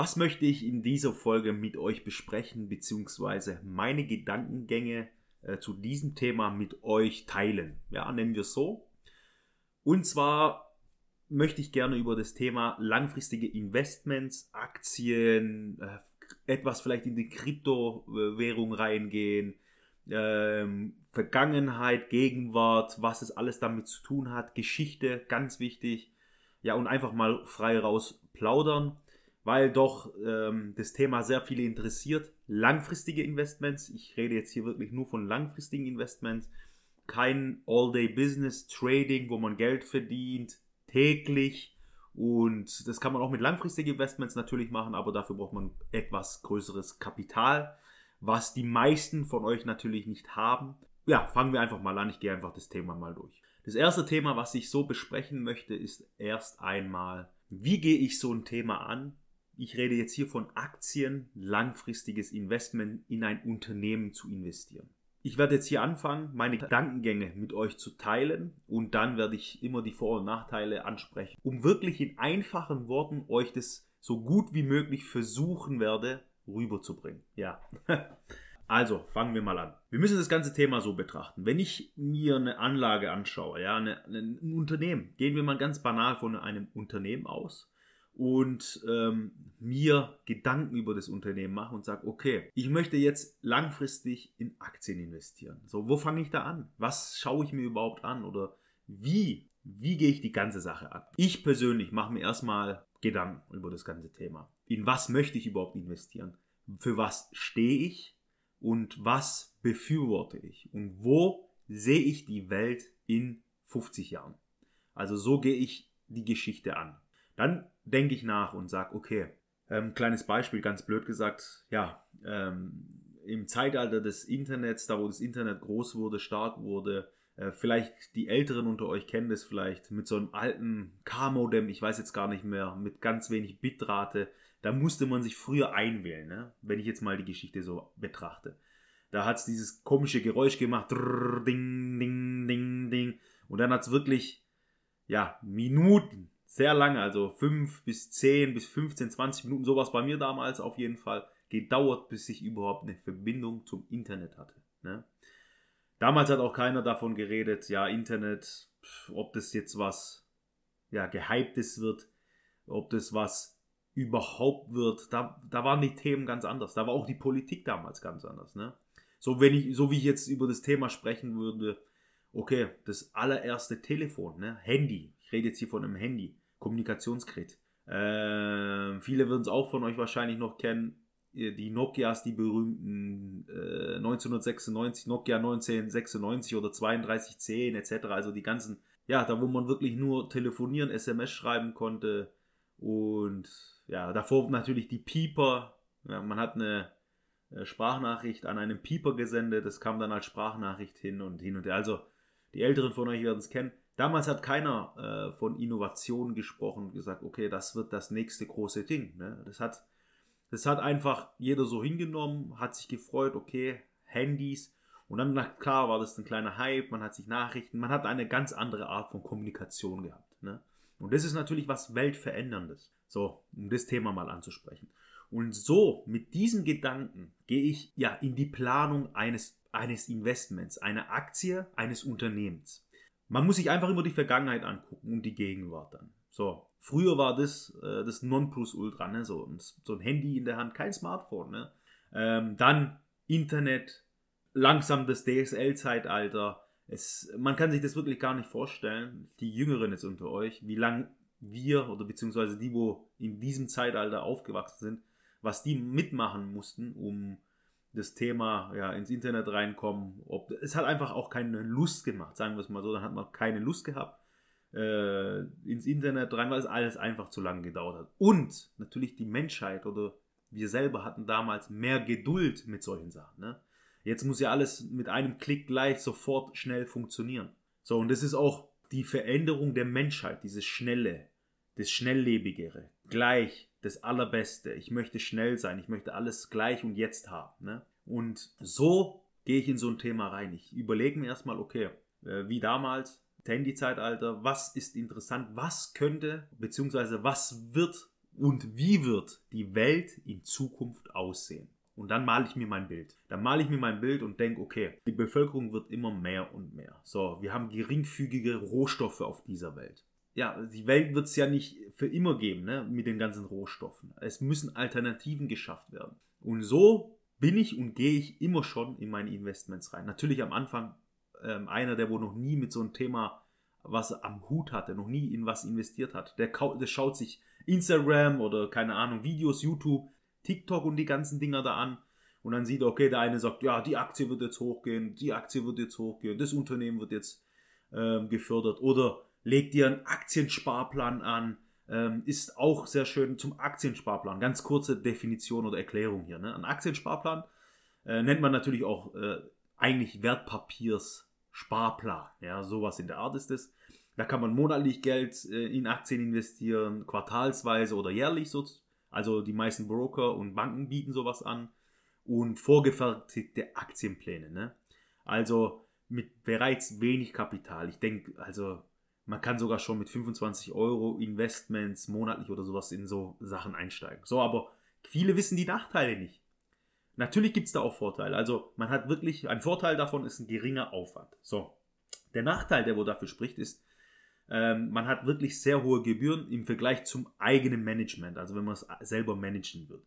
Was möchte ich in dieser Folge mit euch besprechen, beziehungsweise meine Gedankengänge äh, zu diesem Thema mit euch teilen? Ja, nennen wir es so. Und zwar möchte ich gerne über das Thema langfristige Investments, Aktien, äh, etwas vielleicht in die Kryptowährung reingehen, ähm, Vergangenheit, Gegenwart, was es alles damit zu tun hat, Geschichte, ganz wichtig. Ja, und einfach mal frei raus plaudern, weil doch ähm, das Thema sehr viele interessiert. Langfristige Investments, ich rede jetzt hier wirklich nur von langfristigen Investments, kein All-Day-Business-Trading, wo man Geld verdient, täglich, und das kann man auch mit langfristigen Investments natürlich machen, aber dafür braucht man etwas größeres Kapital, was die meisten von euch natürlich nicht haben. Ja, fangen wir einfach mal an. Ich gehe einfach das Thema mal durch. Das erste Thema, was ich so besprechen möchte, ist erst einmal, wie gehe ich so ein Thema an? Ich rede jetzt hier von Aktien, langfristiges Investment in ein Unternehmen zu investieren. Ich werde jetzt hier anfangen, meine Gedankengänge mit euch zu teilen und dann werde ich immer die Vor- und Nachteile ansprechen, um wirklich in einfachen Worten euch das so gut wie möglich versuchen werde rüberzubringen. Ja. Also, fangen wir mal an. Wir müssen das ganze Thema so betrachten. Wenn ich mir eine Anlage anschaue, ja, eine, ein Unternehmen, gehen wir mal ganz banal von einem Unternehmen aus und ähm, mir Gedanken über das Unternehmen mache und sage, okay, ich möchte jetzt langfristig in Aktien investieren. So, wo fange ich da an? Was schaue ich mir überhaupt an? Oder wie, wie gehe ich die ganze Sache an? Ich persönlich mache mir erstmal Gedanken über das ganze Thema. In was möchte ich überhaupt investieren? Für was stehe ich? Und was befürworte ich? Und wo sehe ich die Welt in 50 Jahren? Also so gehe ich die Geschichte an. Dann denke ich nach und sage, okay, ähm, kleines Beispiel, ganz blöd gesagt, ja, ähm, im Zeitalter des Internets, da wo das Internet groß wurde, stark wurde, äh, vielleicht die Älteren unter euch kennen das vielleicht, mit so einem alten K-Modem, ich weiß jetzt gar nicht mehr, mit ganz wenig Bitrate, da musste man sich früher einwählen, ne? wenn ich jetzt mal die Geschichte so betrachte. Da hat es dieses komische Geräusch gemacht, drrr, ding, ding, ding, ding, und dann hat es wirklich, ja, Minuten, sehr lange, also 5 bis 10 bis 15, 20 Minuten, sowas bei mir damals auf jeden Fall, gedauert, bis ich überhaupt eine Verbindung zum Internet hatte. Ne? Damals hat auch keiner davon geredet, ja, Internet, ob das jetzt was ja, gehyptes wird, ob das was überhaupt wird. Da, da waren die Themen ganz anders. Da war auch die Politik damals ganz anders. Ne? So, wenn ich, so wie ich jetzt über das Thema sprechen würde, okay, das allererste Telefon, ne? Handy. Ich rede jetzt hier von einem Handy. Kommunikationsgerät. Äh, viele würden es auch von euch wahrscheinlich noch kennen. Die Nokias, die berühmten äh, 1996, Nokia 1996 oder 3210 etc. Also die ganzen, ja, da wo man wirklich nur telefonieren, SMS schreiben konnte. Und ja, davor natürlich die Pieper. Ja, man hat eine äh, Sprachnachricht an einen Pieper gesendet, das kam dann als Sprachnachricht hin und hin und her. Also die Älteren von euch werden es kennen. Damals hat keiner äh, von Innovation gesprochen und gesagt, okay, das wird das nächste große Ding. Ne? Das, hat, das hat einfach jeder so hingenommen, hat sich gefreut, okay, Handys. Und dann, na klar, war das ein kleiner Hype, man hat sich Nachrichten, man hat eine ganz andere Art von Kommunikation gehabt. Ne? Und das ist natürlich was Weltveränderndes. So, um das Thema mal anzusprechen. Und so, mit diesen Gedanken, gehe ich ja in die Planung eines, eines Investments, einer Aktie, eines Unternehmens. Man muss sich einfach immer die Vergangenheit angucken und die Gegenwart dann. So, früher war das äh, das Nonplusultra, ne? so, so ein Handy in der Hand, kein Smartphone. Ne? Ähm, dann Internet, langsam das DSL-Zeitalter. man kann sich das wirklich gar nicht vorstellen, die Jüngeren jetzt unter euch, wie lang wir oder beziehungsweise die, wo in diesem Zeitalter aufgewachsen sind, was die mitmachen mussten, um das Thema ja, ins Internet reinkommen. Ob, es hat einfach auch keine Lust gemacht, sagen wir es mal so. Dann hat man keine Lust gehabt. äh, ins Internet rein, weil es alles einfach zu lange gedauert hat. Und natürlich die Menschheit oder wir selber hatten damals mehr Geduld mit solchen Sachen. Ne? Jetzt muss ja alles mit einem Klick gleich sofort schnell funktionieren. So, und das ist auch die Veränderung der Menschheit, dieses Schnelle, das Schnelllebigere, gleich, das Allerbeste. Ich möchte schnell sein, ich möchte alles gleich und jetzt haben. Ne? Und so gehe ich in so ein Thema rein. Ich überlege mir erstmal, okay, äh, wie damals, Handy-Zeitalter, was ist interessant, was könnte, beziehungsweise was wird und wie wird die Welt in Zukunft aussehen. Und dann male ich mir mein Bild. Dann male ich mir mein Bild und denke, okay, die Bevölkerung wird immer mehr und mehr. So, wir haben geringfügige Rohstoffe auf dieser Welt. Ja, die Welt wird es ja nicht für immer geben, ne, mit den ganzen Rohstoffen. Es müssen Alternativen geschafft werden. Und so bin ich und gehe ich immer schon in meine Investments rein. Natürlich am Anfang ähm, einer, der wo noch nie mit so einem Thema was am Hut hatte, noch nie in was investiert hat, der, der schaut sich Instagram oder keine Ahnung, Videos, YouTube, TikTok und die ganzen Dinger da an und dann sieht er, okay, der eine sagt, ja, die Aktie wird jetzt hochgehen, die Aktie wird jetzt hochgehen, das Unternehmen wird jetzt ähm, gefördert oder legt dir einen Aktiensparplan an, ähm, ist auch sehr schön zum Aktiensparplan. Ganz kurze Definition oder Erklärung hier. Ne? Ein Aktiensparplan äh, nennt man natürlich auch äh, eigentlich Wertpapierssparplan. Ja, sowas in der Art ist es. Da kann man monatlich Geld äh, in Aktien investieren, quartalsweise oder jährlich. So, also die meisten Broker und Banken bieten sowas an. Und vorgefertigte Aktienpläne. Ne? Also mit bereits wenig Kapital. Ich denke, also man kann sogar schon mit 25 Euro Investments monatlich oder sowas in so Sachen einsteigen. So, aber viele wissen die Nachteile nicht. Natürlich gibt es da auch Vorteile. Also man hat wirklich, ein Vorteil davon ist ein geringer Aufwand. So, der Nachteil, der wo dafür spricht, ist, ähm, man hat wirklich sehr hohe Gebühren im Vergleich zum eigenen Management, also wenn man es selber managen würde.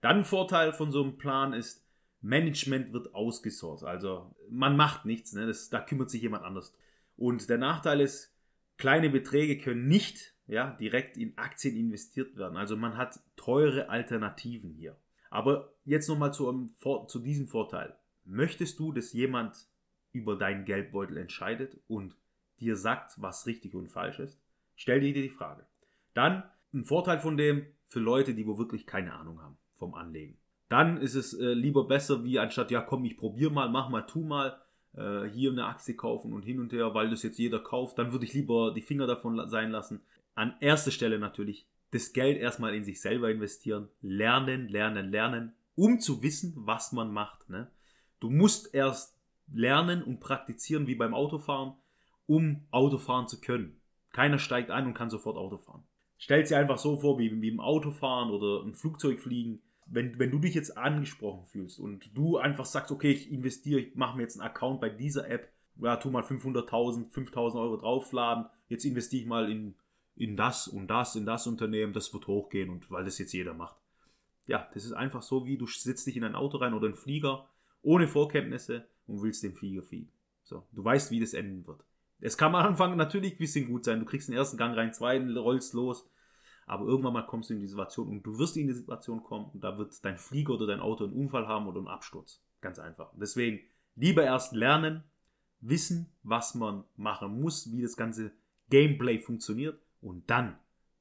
Dann ein Vorteil von so einem Plan ist, Management wird ausgesourced. Also man macht nichts, ne? das, da kümmert sich jemand anders. Und der Nachteil ist, kleine Beträge können nicht ja, direkt in Aktien investiert werden. Also man hat teure Alternativen hier. Aber jetzt nochmal zu, zu diesem Vorteil. Möchtest du, dass jemand über deinen Geldbeutel entscheidet und dir sagt, was richtig und falsch ist? Stell dir die Frage. Dann ein Vorteil von dem für Leute, die wo wirklich keine Ahnung haben vom Anlegen. Dann ist es äh, lieber besser, wie anstatt, ja komm, ich probiere mal, mach mal, tu mal, äh, hier eine Aktie kaufen und hin und her, weil das jetzt jeder kauft, dann würde ich lieber die Finger davon sein lassen. An erster Stelle natürlich das Geld erstmal in sich selber investieren, lernen, lernen, lernen, um zu wissen, was man macht. Ne? Du musst erst lernen und praktizieren wie beim Autofahren um Autofahren zu können. Keiner steigt ein und kann sofort Auto fahren. Stell dir einfach so vor, wie, wie im Autofahren oder ein Flugzeug fliegen. Wenn, wenn du dich jetzt angesprochen fühlst und du einfach sagst, okay, ich investiere, ich mache mir jetzt einen Account bei dieser App, ja, tu mal 500.000, 5.000 Euro draufladen, jetzt investiere ich mal in, in das und das, in das Unternehmen, das wird hochgehen und weil das jetzt jeder macht. Ja, das ist einfach so, wie du sitzt dich in ein Auto rein oder einen Flieger ohne Vorkenntnisse und willst den Flieger fliegen. So, du weißt, wie das enden wird. Es kann am Anfang natürlich ein bisschen gut sein. Du kriegst den ersten Gang rein, zweiten, rollst los. Aber irgendwann mal kommst du in die Situation und du wirst in die Situation kommen und da wird dein Flieger oder dein Auto einen Unfall haben oder einen Absturz. Ganz einfach. Deswegen lieber erst lernen, wissen, was man machen muss, wie das ganze Gameplay funktioniert und dann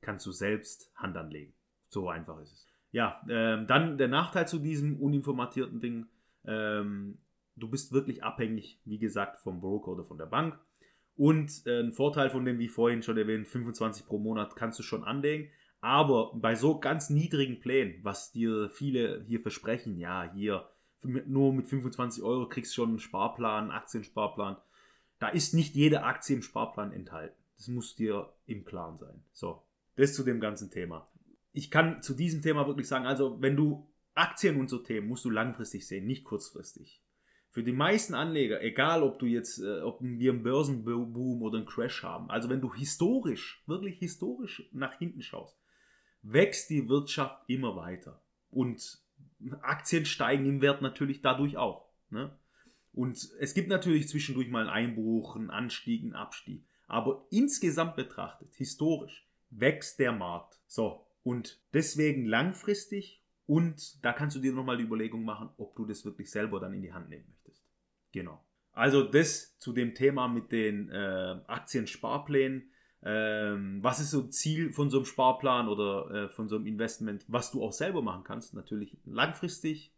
kannst du selbst Hand anlegen. So einfach ist es. Ja, ähm, dann der Nachteil zu diesem uninformatierten Ding. Ähm, du bist wirklich abhängig, wie gesagt, vom Broker oder von der Bank. Und äh, ein Vorteil von dem, wie vorhin schon erwähnt, 25 pro Monat kannst du schon anlegen. Aber bei so ganz niedrigen Plänen, was dir viele hier versprechen, ja, hier nur mit 25 Euro kriegst du schon einen Sparplan, einen Aktiensparplan. Da ist nicht jede Aktie im Sparplan enthalten. Das muss dir im Klaren sein. So, das zu dem ganzen Thema. Ich kann zu diesem Thema wirklich sagen, also wenn du Aktien und so Themen musst du langfristig sehen, nicht kurzfristig. Für die meisten Anleger, egal ob du jetzt, äh, ob wir einen Börsenboom oder einen Crash haben, also wenn du historisch, wirklich historisch nach hinten schaust, wächst die Wirtschaft immer weiter. Und Aktien steigen im Wert natürlich dadurch auch. Ne? Und es gibt natürlich zwischendurch mal einen Einbruch, einen Anstieg, einen Abstieg. Aber insgesamt betrachtet, historisch, wächst der Markt. So, und deswegen langfristig und da kannst du dir nochmal die Überlegung machen, ob du das wirklich selber dann in die Hand nehmen möchtest. Genau. Also das zu dem Thema mit den äh, Aktiensparplänen. Ähm, was ist so Ziel von so einem Sparplan oder äh, von so einem Investment, was du auch selber machen kannst? Natürlich langfristig,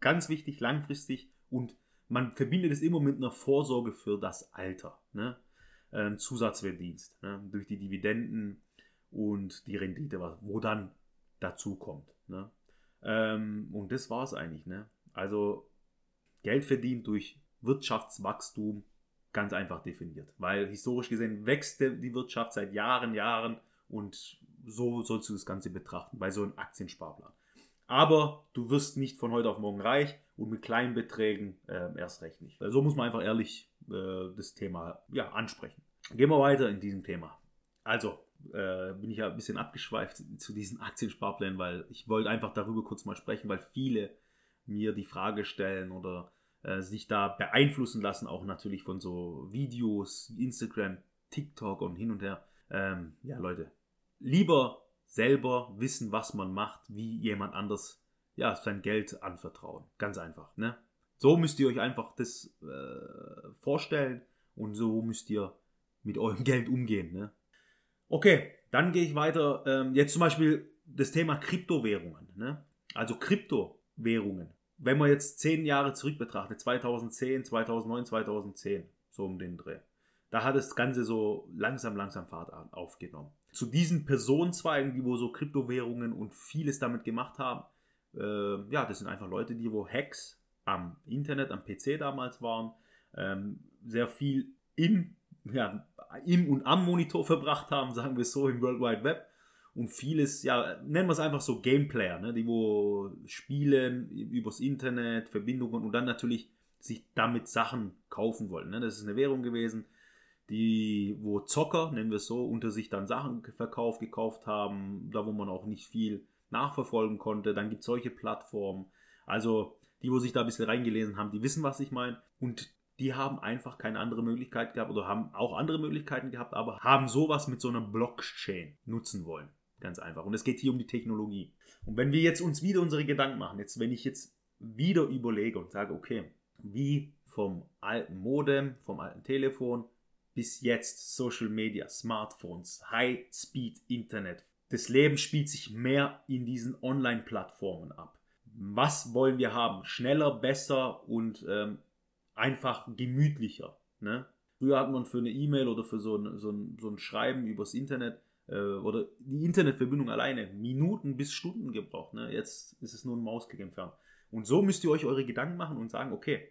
ganz wichtig, langfristig und man verbindet es immer mit einer Vorsorge für das Alter. Ne? Ähm, Zusatzverdienst ne? durch die Dividenden und die Rendite, wo dann dazu kommt. Ne? Ähm, und das war es eigentlich. Ne? Also Geld verdient durch Wirtschaftswachstum ganz einfach definiert. Weil historisch gesehen wächst die Wirtschaft seit Jahren, Jahren und so sollst du das Ganze betrachten bei so einem Aktiensparplan. Aber du wirst nicht von heute auf morgen reich und mit kleinen Beträgen äh, erst recht nicht. So muss man einfach ehrlich äh, das Thema ja, ansprechen. Gehen wir weiter in diesem Thema. Also, äh, bin ich ja ein bisschen abgeschweift zu diesen Aktiensparplänen, weil ich wollte einfach darüber kurz mal sprechen, weil viele mir die Frage stellen oder äh, sich da beeinflussen lassen, auch natürlich von so Videos, Instagram, TikTok und hin und her. Ähm, ja, Leute, lieber selber wissen, was man macht, wie jemand anders ja, sein Geld anvertrauen. Ganz einfach. Ne? So müsst ihr euch einfach das äh, vorstellen und so müsst ihr mit eurem Geld umgehen. Ne? Okay, dann gehe ich weiter. Ähm, jetzt zum Beispiel das Thema Kryptowährungen. Ne? Also Kryptowährungen. Wenn man jetzt zehn Jahre zurück betrachtet, 2010, 2009, 2010, so um den Dreh, da hat das Ganze so langsam, langsam Fahrt aufgenommen. Zu diesen Personenzweigen, die wo so Kryptowährungen und vieles damit gemacht haben, äh, ja, das sind einfach Leute, die wo Hacks am Internet, am PC damals waren, ähm, sehr viel in ja, im und am Monitor verbracht haben, sagen wir es so, im World Wide Web. Und vieles, ja, nennen wir es einfach so Gameplayer, ne, die wo spielen übers Internet, Verbindungen und dann natürlich sich damit Sachen kaufen wollen. Ne. Das ist eine Währung gewesen, die, wo Zocker, nennen wir es so, unter sich dann Sachen verkauft, gekauft haben, da wo man auch nicht viel nachverfolgen konnte. Dann gibt es solche Plattformen. Also die, wo sich da ein bisschen reingelesen haben, die wissen, was ich meine. Und die haben einfach keine andere Möglichkeit gehabt oder haben auch andere Möglichkeiten gehabt, aber haben sowas mit so einer Blockchain nutzen wollen. Ganz einfach. Und es geht hier um die Technologie. Und wenn wir jetzt uns wieder unsere Gedanken machen, jetzt wenn ich jetzt wieder überlege und sage, okay, wie vom alten Modem, vom alten Telefon bis jetzt Social Media, Smartphones, High-Speed Internet. Das Leben spielt sich mehr in diesen Online-Plattformen ab. Was wollen wir haben? Schneller, besser und ähm, einfach gemütlicher. Ne? Früher hat man für eine E-Mail oder für so ein, so, ein, so ein Schreiben übers Internet oder die Internetverbindung alleine Minuten bis Stunden gebraucht. Ne? Jetzt ist es nur ein Mausklick entfernt. Und so müsst ihr euch eure Gedanken machen und sagen, okay,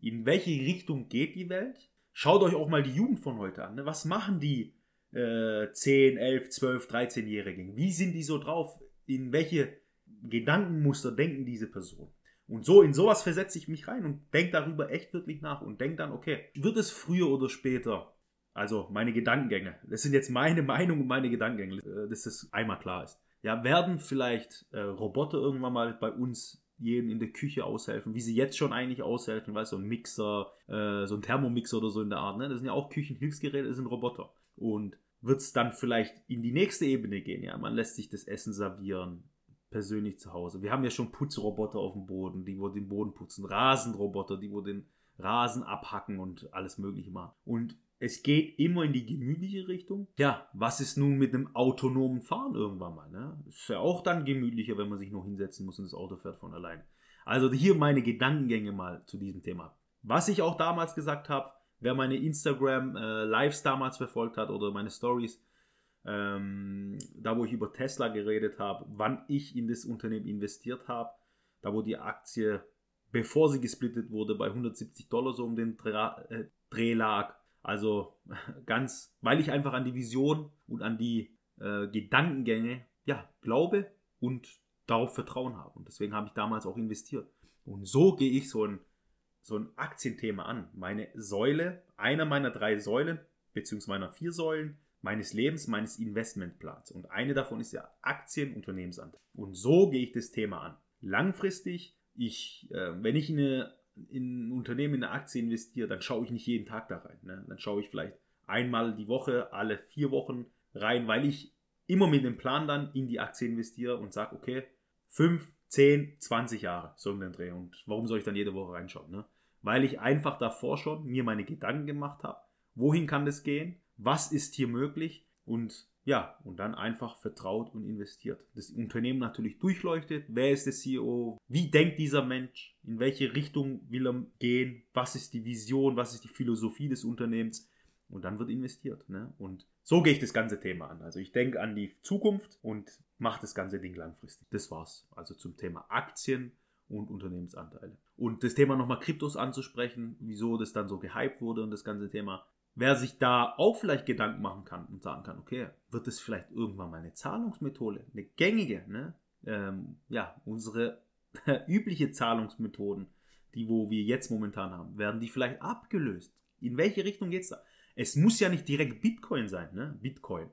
in welche Richtung geht die Welt? Schaut euch auch mal die Jugend von heute an. Ne? Was machen die äh, 10, 11, 12, 13-Jährigen? Wie sind die so drauf? In welche Gedankenmuster denken diese Personen? Und so in sowas versetze ich mich rein und denke darüber echt wirklich nach und denke dann, okay, wird es früher oder später, also meine Gedankengänge, das sind jetzt meine Meinung und meine Gedankengänge, äh, dass das einmal klar ist. Ja, werden vielleicht äh, Roboter irgendwann mal bei uns jeden in der Küche aushelfen, wie sie jetzt schon eigentlich aushelfen, weißt du, so ein Mixer, äh, so ein Thermomixer oder so in der Art, ne? Das sind ja auch Küchenhilfsgeräte, das sind Roboter. Und wird es dann vielleicht in die nächste Ebene gehen, ja, man lässt sich das Essen servieren, persönlich zu Hause. Wir haben ja schon Putzroboter auf dem Boden, die wo den Boden putzen, Rasenroboter, die wo den Rasen abhacken und alles Mögliche machen. Und es geht immer in die gemütliche Richtung. Ja, was ist nun mit einem autonomen Fahren irgendwann mal? Ne? Ist ja auch dann gemütlicher, wenn man sich nur hinsetzen muss und das Auto fährt von allein. Also hier meine Gedankengänge mal zu diesem Thema. Was ich auch damals gesagt habe, wer meine Instagram äh, Lives damals verfolgt hat oder meine Stories, ähm, da wo ich über Tesla geredet habe, wann ich in das Unternehmen investiert habe, da wo die Aktie, bevor sie gesplittet wurde, bei 170 Dollar so um den Dreh, äh, Dreh lag. Also ganz, weil ich einfach an die Vision und an die äh, Gedankengänge ja, glaube und darauf Vertrauen habe. Und deswegen habe ich damals auch investiert. Und so gehe ich so ein, so ein Aktienthema an. Meine Säule, einer meiner drei Säulen, beziehungsweise meiner vier Säulen, meines Lebens, meines Investmentplans. Und eine davon ist ja Aktienunternehmensanteil. Und so gehe ich das Thema an. Langfristig, ich, äh, wenn ich in, eine, in ein Unternehmen, in eine Aktie investiere, dann schaue ich nicht jeden Tag da rein. Ne? Dann schaue ich vielleicht einmal die Woche, alle vier Wochen rein, weil ich immer mit dem Plan dann in die Aktie investiere und sage, okay, 5, 10, 20 Jahre, so um den Dreh. Und warum soll ich dann jede Woche reinschauen? Ne? weil ich einfach davor schon mir meine Gedanken gemacht habe, wohin kann das gehen, was ist hier möglich und ja, und dann einfach vertraut und investiert. Das Unternehmen natürlich durchleuchtet, wer ist der CEO, wie denkt dieser Mensch, in welche Richtung will er gehen, was ist die Vision, was ist die Philosophie des Unternehmens und dann wird investiert. Ne? Und so gehe ich das ganze Thema an. Also ich denke an die Zukunft und mache das ganze Ding langfristig. Das war's. Also zum Thema Aktien und Unternehmensanteile. Und das Thema nochmal Kryptos anzusprechen, wieso das dann so gehypt wurde und das ganze Thema. Wer sich da auch vielleicht Gedanken machen kann und sagen kann, okay, wird es vielleicht irgendwann mal eine Zahlungsmethode, eine gängige, ne? Ähm, ja, unsere übliche Zahlungsmethoden, die wo wir jetzt momentan haben, werden die vielleicht abgelöst? In welche Richtung geht es da? Es muss ja nicht direkt Bitcoin sein, ne? Bitcoin.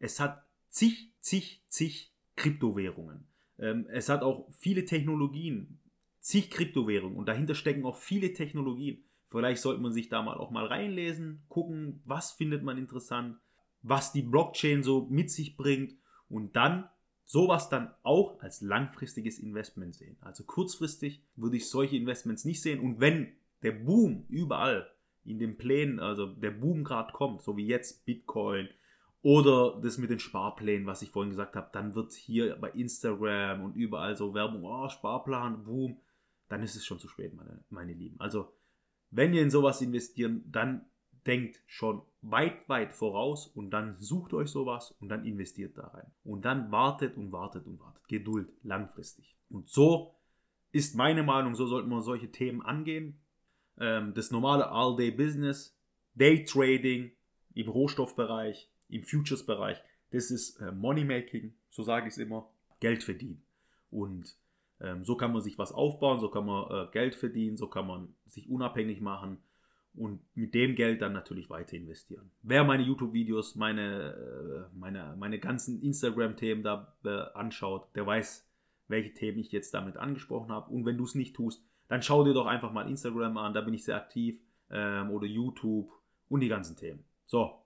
Es hat zig, zig, zig Kryptowährungen. Ähm, es hat auch viele Technologien, zig Kryptowährungen und dahinter stecken auch viele Technologien. Vielleicht sollte man sich da mal auch mal reinlesen, gucken, was findet man interessant, was die Blockchain so mit sich bringt und dann sowas dann auch als langfristiges Investment sehen. Also kurzfristig würde ich solche Investments nicht sehen und wenn der Boom überall in den Plänen, also der Boom gerade kommt, so wie jetzt Bitcoin, oder das mit den Sparplänen, was ich vorhin gesagt habe, dann wird hier bei Instagram und überall so Werbung, oh, Sparplan, boom, dann ist es schon zu spät, meine, meine Lieben. Also, wenn ihr in sowas investieren, dann denkt schon weit, weit voraus und dann sucht euch sowas und dann investiert da rein. Und dann wartet und wartet und wartet. Geduld, langfristig. Und so ist meine Meinung, so sollten wir solche Themen angehen. Ähm, das normale All-Day-Business, Day-Trading im Rohstoffbereich, im Futures-Bereich, das ist äh, Money-Making, so sage ich es immer, Geld verdienen. Und so kann man sich was aufbauen, so kann man äh, Geld verdienen, so kann man sich unabhängig machen und mit dem Geld dann natürlich weiter investieren. Wer meine YouTube-Videos, meine, äh, meine, meine ganzen Instagram-Themen da äh, anschaut, der weiß, welche Themen ich jetzt damit angesprochen habe. Und wenn du es nicht tust, dann schau dir doch einfach mal Instagram an, da bin ich sehr aktiv, ähm, oder YouTube und die ganzen Themen. So,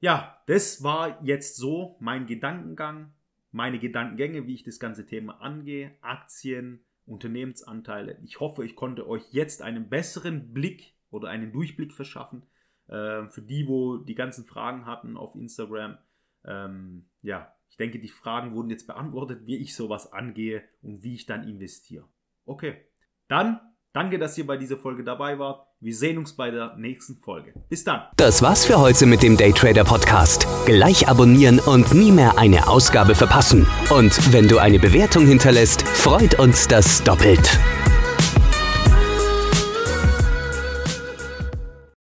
ja, das war jetzt so mein Gedankengang, meine Gedankengänge, wie ich das ganze Thema angehe, Aktien, Unternehmensanteile. Ich hoffe, ich konnte euch jetzt einen besseren Blick oder einen Durchblick verschaffen. Äh, für die, wo die ganzen Fragen hatten auf Instagram. Ähm, ja, ich denke, die Fragen wurden jetzt beantwortet, wie ich sowas angehe und wie ich dann investiere. Okay, dann danke, dass ihr bei dieser Folge dabei wart. Wir sehen uns bei der nächsten Folge. Bis dann. Das war's für heute mit dem Daytrader Podcast. Gleich abonnieren und nie mehr eine Ausgabe verpassen. Und wenn du eine Bewertung hinterlässt, freut uns das doppelt.